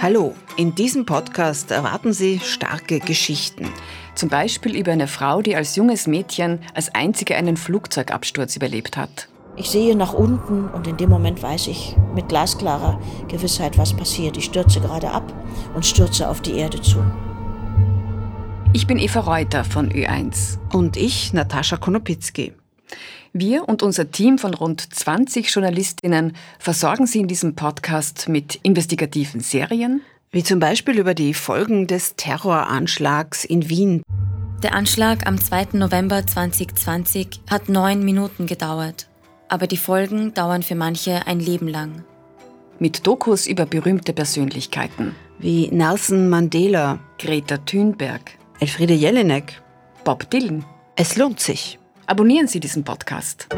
Hallo, in diesem Podcast erwarten Sie starke Geschichten. Zum Beispiel über eine Frau, die als junges Mädchen als einzige einen Flugzeugabsturz überlebt hat. Ich sehe nach unten und in dem Moment weiß ich mit glasklarer Gewissheit, was passiert. Ich stürze gerade ab und stürze auf die Erde zu. Ich bin Eva Reuter von Ö1. Und ich, Natascha Konopitzki. Wir und unser Team von rund 20 Journalistinnen versorgen Sie in diesem Podcast mit investigativen Serien. Wie zum Beispiel über die Folgen des Terroranschlags in Wien. Der Anschlag am 2. November 2020 hat neun Minuten gedauert. Aber die Folgen dauern für manche ein Leben lang. Mit Dokus über berühmte Persönlichkeiten. Wie Nelson Mandela, Greta Thunberg, Elfriede Jelinek, Bob Dylan. Es lohnt sich. Abonnieren Sie diesen Podcast.